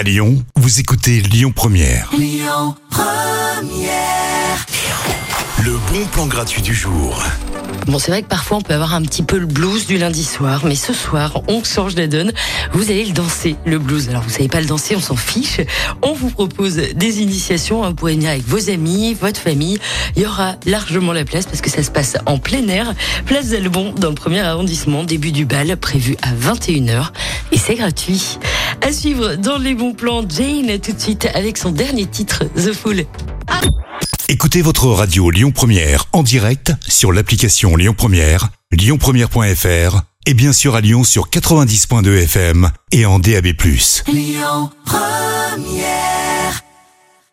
À Lyon, vous écoutez Lyon Première. Le bon plan gratuit du jour. Bon, c'est vrai que parfois on peut avoir un petit peu le blues du lundi soir, mais ce soir, on change la donne. Vous allez le danser, le blues. Alors, vous savez pas le danser, on s'en fiche. On vous propose des initiations. hein. Vous pourrez venir avec vos amis, votre famille. Il y aura largement la place parce que ça se passe en plein air. Place d'Albon, dans le premier arrondissement. Début du bal, prévu à 21h. Et c'est gratuit. À suivre dans les bons plans, Jane, tout de suite, avec son dernier titre, The Fool. Écoutez votre radio Lyon Première en direct sur l'application Lyon Première, lyonpremière.fr et bien sûr à Lyon sur 90.2 FM et en DAB+. Lyon Première